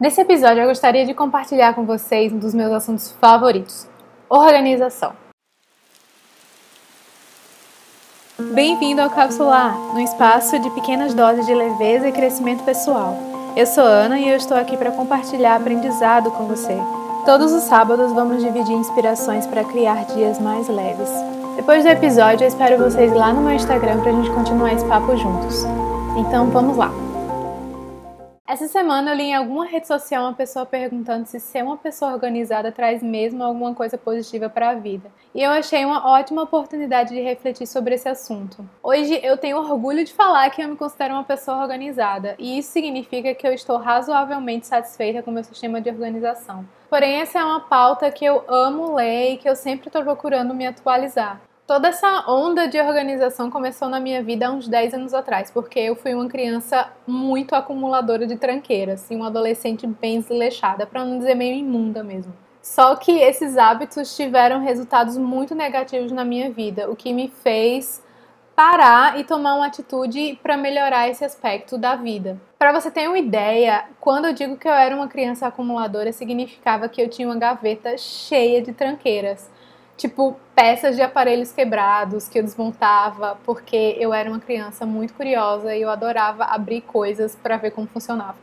Nesse episódio, eu gostaria de compartilhar com vocês um dos meus assuntos favoritos: organização. Bem-vindo ao Capsular, um espaço de pequenas doses de leveza e crescimento pessoal. Eu sou Ana e eu estou aqui para compartilhar aprendizado com você. Todos os sábados vamos dividir inspirações para criar dias mais leves. Depois do episódio, eu espero vocês lá no meu Instagram para a gente continuar esse papo juntos. Então vamos lá! Essa semana eu li em alguma rede social uma pessoa perguntando se ser uma pessoa organizada traz mesmo alguma coisa positiva para a vida. E eu achei uma ótima oportunidade de refletir sobre esse assunto. Hoje eu tenho orgulho de falar que eu me considero uma pessoa organizada, e isso significa que eu estou razoavelmente satisfeita com meu sistema de organização. Porém, essa é uma pauta que eu amo ler e que eu sempre estou procurando me atualizar. Toda essa onda de organização começou na minha vida há uns 10 anos atrás, porque eu fui uma criança muito acumuladora de tranqueiras, assim, uma adolescente bem desleixada, para não dizer meio imunda mesmo. Só que esses hábitos tiveram resultados muito negativos na minha vida, o que me fez parar e tomar uma atitude para melhorar esse aspecto da vida. Para você ter uma ideia, quando eu digo que eu era uma criança acumuladora, significava que eu tinha uma gaveta cheia de tranqueiras tipo peças de aparelhos quebrados que eu desmontava porque eu era uma criança muito curiosa e eu adorava abrir coisas para ver como funcionava.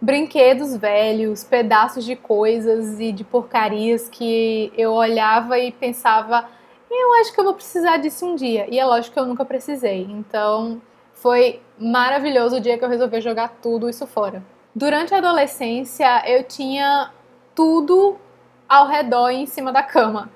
Brinquedos velhos, pedaços de coisas e de porcarias que eu olhava e pensava, eu acho que eu vou precisar disso um dia. E é lógico que eu nunca precisei. Então, foi maravilhoso o dia que eu resolvi jogar tudo isso fora. Durante a adolescência, eu tinha tudo ao redor em cima da cama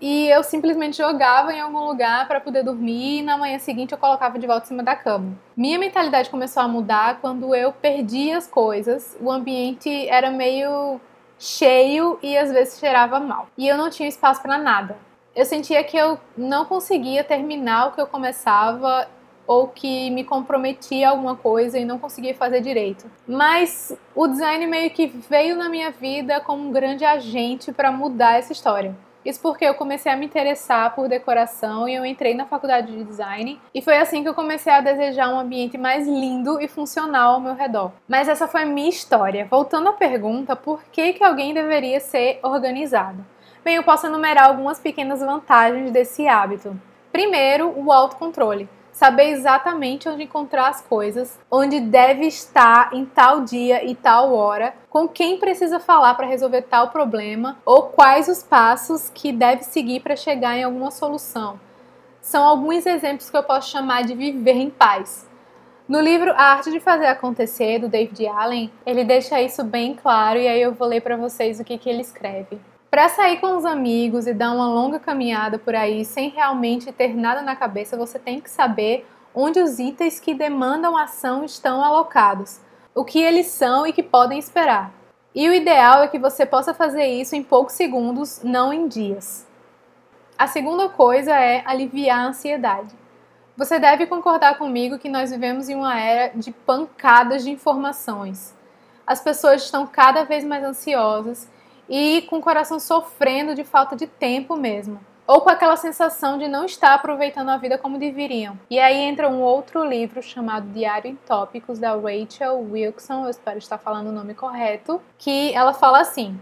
e eu simplesmente jogava em algum lugar para poder dormir e na manhã seguinte eu colocava de volta em cima da cama. Minha mentalidade começou a mudar quando eu perdi as coisas, o ambiente era meio cheio e às vezes cheirava mal. E eu não tinha espaço para nada. Eu sentia que eu não conseguia terminar o que eu começava ou que me comprometia a alguma coisa e não conseguia fazer direito. Mas o design meio que veio na minha vida como um grande agente para mudar essa história. Isso porque eu comecei a me interessar por decoração e eu entrei na faculdade de design e foi assim que eu comecei a desejar um ambiente mais lindo e funcional ao meu redor. Mas essa foi a minha história. Voltando à pergunta, por que, que alguém deveria ser organizado? Bem, eu posso enumerar algumas pequenas vantagens desse hábito. Primeiro, o autocontrole saber exatamente onde encontrar as coisas, onde deve estar em tal dia e tal hora, com quem precisa falar para resolver tal problema ou quais os passos que deve seguir para chegar em alguma solução. São alguns exemplos que eu posso chamar de viver em paz. No livro A Arte de Fazer Acontecer, do David Allen, ele deixa isso bem claro e aí eu vou ler para vocês o que, que ele escreve. Para sair com os amigos e dar uma longa caminhada por aí sem realmente ter nada na cabeça, você tem que saber onde os itens que demandam ação estão alocados, o que eles são e que podem esperar. E o ideal é que você possa fazer isso em poucos segundos, não em dias. A segunda coisa é aliviar a ansiedade. Você deve concordar comigo que nós vivemos em uma era de pancadas de informações. As pessoas estão cada vez mais ansiosas e com o coração sofrendo de falta de tempo mesmo. Ou com aquela sensação de não estar aproveitando a vida como deveriam. E aí entra um outro livro chamado Diário em Tópicos, da Rachel Wilson, eu espero estar falando o nome correto, que ela fala assim: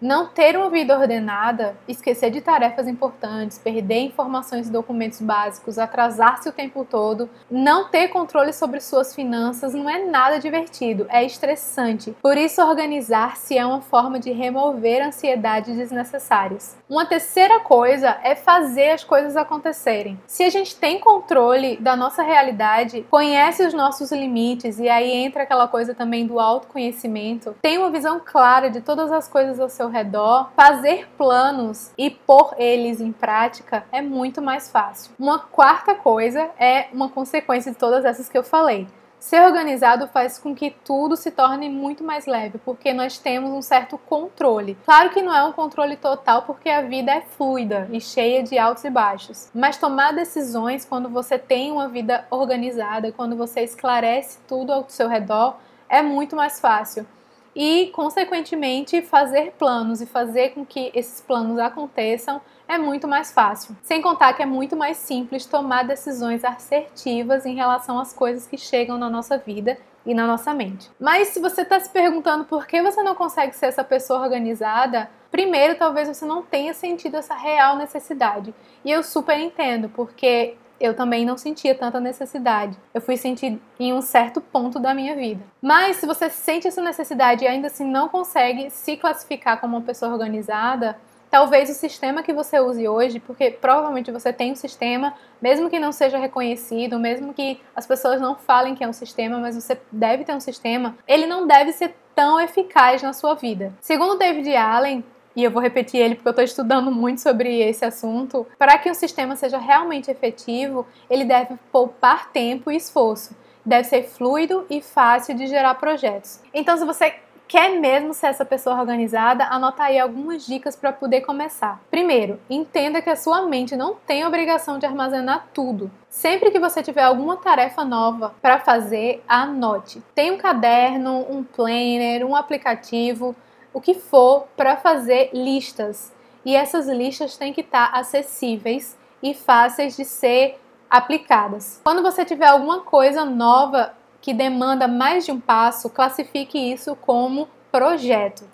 não ter uma vida ordenada, esquecer de tarefas importantes, perder informações e documentos básicos, atrasar-se o tempo todo, não ter controle sobre suas finanças não é nada divertido, é estressante. Por isso, organizar-se é uma forma de remover ansiedades desnecessárias. Uma terceira coisa é fazer as coisas acontecerem. Se a gente tem controle da nossa realidade, conhece os nossos limites e aí entra aquela coisa também do autoconhecimento, tem uma visão clara de todas as coisas ao seu seu redor, fazer planos e pôr eles em prática é muito mais fácil. Uma quarta coisa é uma consequência de todas essas que eu falei. Ser organizado faz com que tudo se torne muito mais leve, porque nós temos um certo controle. Claro que não é um controle total, porque a vida é fluida e cheia de altos e baixos. Mas tomar decisões quando você tem uma vida organizada, quando você esclarece tudo ao seu redor, é muito mais fácil e, consequentemente, fazer planos e fazer com que esses planos aconteçam é muito mais fácil. Sem contar que é muito mais simples tomar decisões assertivas em relação às coisas que chegam na nossa vida e na nossa mente. Mas se você está se perguntando por que você não consegue ser essa pessoa organizada, primeiro talvez você não tenha sentido essa real necessidade. E eu super entendo, porque eu também não sentia tanta necessidade. Eu fui sentir em um certo ponto da minha vida. Mas se você sente essa necessidade e ainda assim não consegue se classificar como uma pessoa organizada, talvez o sistema que você use hoje, porque provavelmente você tem um sistema, mesmo que não seja reconhecido, mesmo que as pessoas não falem que é um sistema, mas você deve ter um sistema, ele não deve ser tão eficaz na sua vida. Segundo David Allen, e eu vou repetir ele porque eu estou estudando muito sobre esse assunto, para que um sistema seja realmente efetivo, ele deve poupar tempo e esforço. Deve ser fluido e fácil de gerar projetos. Então, se você quer mesmo ser essa pessoa organizada, anota aí algumas dicas para poder começar. Primeiro, entenda que a sua mente não tem obrigação de armazenar tudo. Sempre que você tiver alguma tarefa nova para fazer, anote. Tem um caderno, um planner, um aplicativo o que for para fazer listas. E essas listas têm que estar tá acessíveis e fáceis de ser aplicadas. Quando você tiver alguma coisa nova que demanda mais de um passo, classifique isso como projeto.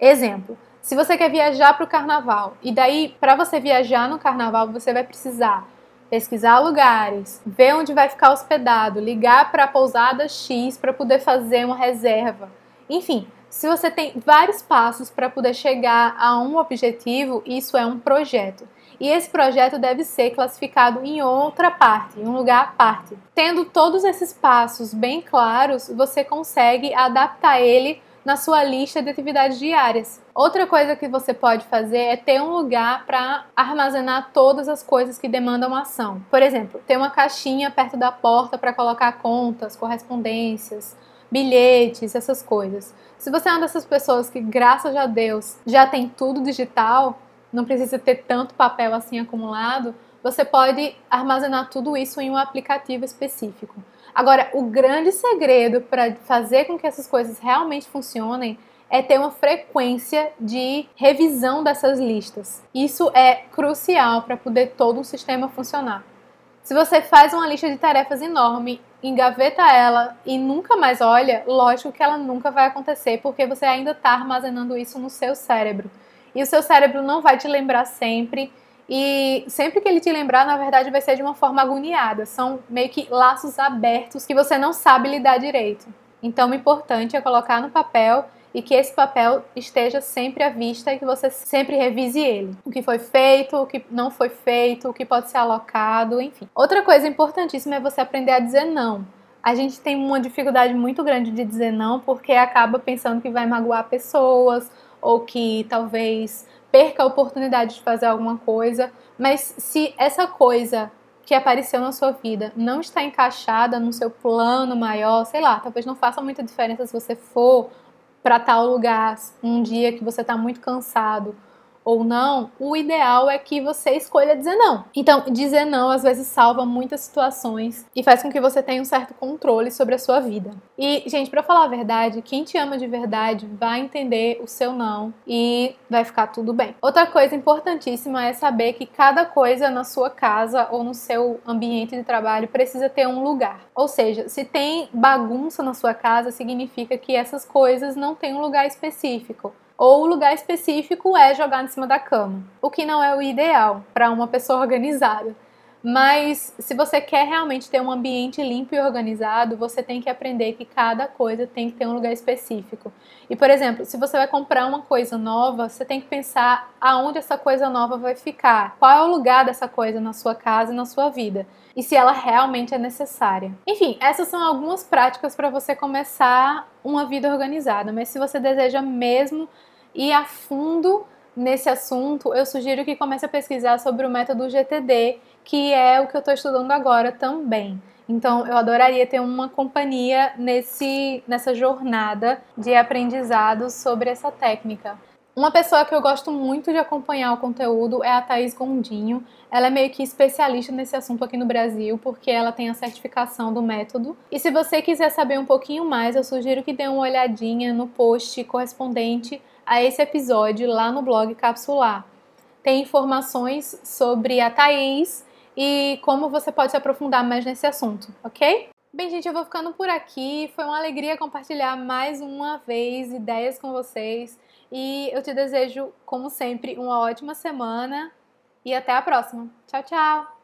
Exemplo: se você quer viajar para o carnaval, e daí para você viajar no carnaval você vai precisar pesquisar lugares, ver onde vai ficar hospedado, ligar para a pousada X para poder fazer uma reserva. Enfim, se você tem vários passos para poder chegar a um objetivo, isso é um projeto. E esse projeto deve ser classificado em outra parte, em um lugar à parte. Tendo todos esses passos bem claros, você consegue adaptar ele na sua lista de atividades diárias. Outra coisa que você pode fazer é ter um lugar para armazenar todas as coisas que demandam ação. Por exemplo, ter uma caixinha perto da porta para colocar contas, correspondências, bilhetes, essas coisas. Se você é uma dessas pessoas que, graças a Deus, já tem tudo digital, não precisa ter tanto papel assim acumulado, você pode armazenar tudo isso em um aplicativo específico. Agora, o grande segredo para fazer com que essas coisas realmente funcionem é ter uma frequência de revisão dessas listas. Isso é crucial para poder todo o sistema funcionar. Se você faz uma lista de tarefas enorme, engaveta ela e nunca mais olha, lógico que ela nunca vai acontecer, porque você ainda está armazenando isso no seu cérebro. E o seu cérebro não vai te lembrar sempre. E sempre que ele te lembrar, na verdade, vai ser de uma forma agoniada. São meio que laços abertos que você não sabe lidar direito. Então, o importante é colocar no papel e que esse papel esteja sempre à vista e que você sempre revise ele. O que foi feito, o que não foi feito, o que pode ser alocado, enfim. Outra coisa importantíssima é você aprender a dizer não. A gente tem uma dificuldade muito grande de dizer não porque acaba pensando que vai magoar pessoas ou que talvez perca a oportunidade de fazer alguma coisa, mas se essa coisa que apareceu na sua vida não está encaixada no seu plano maior, sei lá, talvez não faça muita diferença se você for para tal lugar um dia que você está muito cansado ou não, o ideal é que você escolha dizer não. Então, dizer não às vezes salva muitas situações e faz com que você tenha um certo controle sobre a sua vida. E, gente, para falar a verdade, quem te ama de verdade vai entender o seu não e vai ficar tudo bem. Outra coisa importantíssima é saber que cada coisa na sua casa ou no seu ambiente de trabalho precisa ter um lugar. Ou seja, se tem bagunça na sua casa, significa que essas coisas não têm um lugar específico ou o lugar específico é jogar em cima da cama, o que não é o ideal para uma pessoa organizada. Mas se você quer realmente ter um ambiente limpo e organizado, você tem que aprender que cada coisa tem que ter um lugar específico. E por exemplo, se você vai comprar uma coisa nova, você tem que pensar aonde essa coisa nova vai ficar, qual é o lugar dessa coisa na sua casa e na sua vida, e se ela realmente é necessária. Enfim, essas são algumas práticas para você começar uma vida organizada, mas se você deseja mesmo ir a fundo nesse assunto, eu sugiro que comece a pesquisar sobre o método GTD, que é o que eu estou estudando agora também. Então, eu adoraria ter uma companhia nesse, nessa jornada de aprendizado sobre essa técnica. Uma pessoa que eu gosto muito de acompanhar o conteúdo é a Thaís Gondinho. Ela é meio que especialista nesse assunto aqui no Brasil, porque ela tem a certificação do método. E se você quiser saber um pouquinho mais, eu sugiro que dê uma olhadinha no post correspondente a esse episódio lá no blog Capsular. Tem informações sobre a Thaís e como você pode se aprofundar mais nesse assunto, ok? Bem, gente, eu vou ficando por aqui. Foi uma alegria compartilhar mais uma vez ideias com vocês. E eu te desejo, como sempre, uma ótima semana e até a próxima. Tchau, tchau!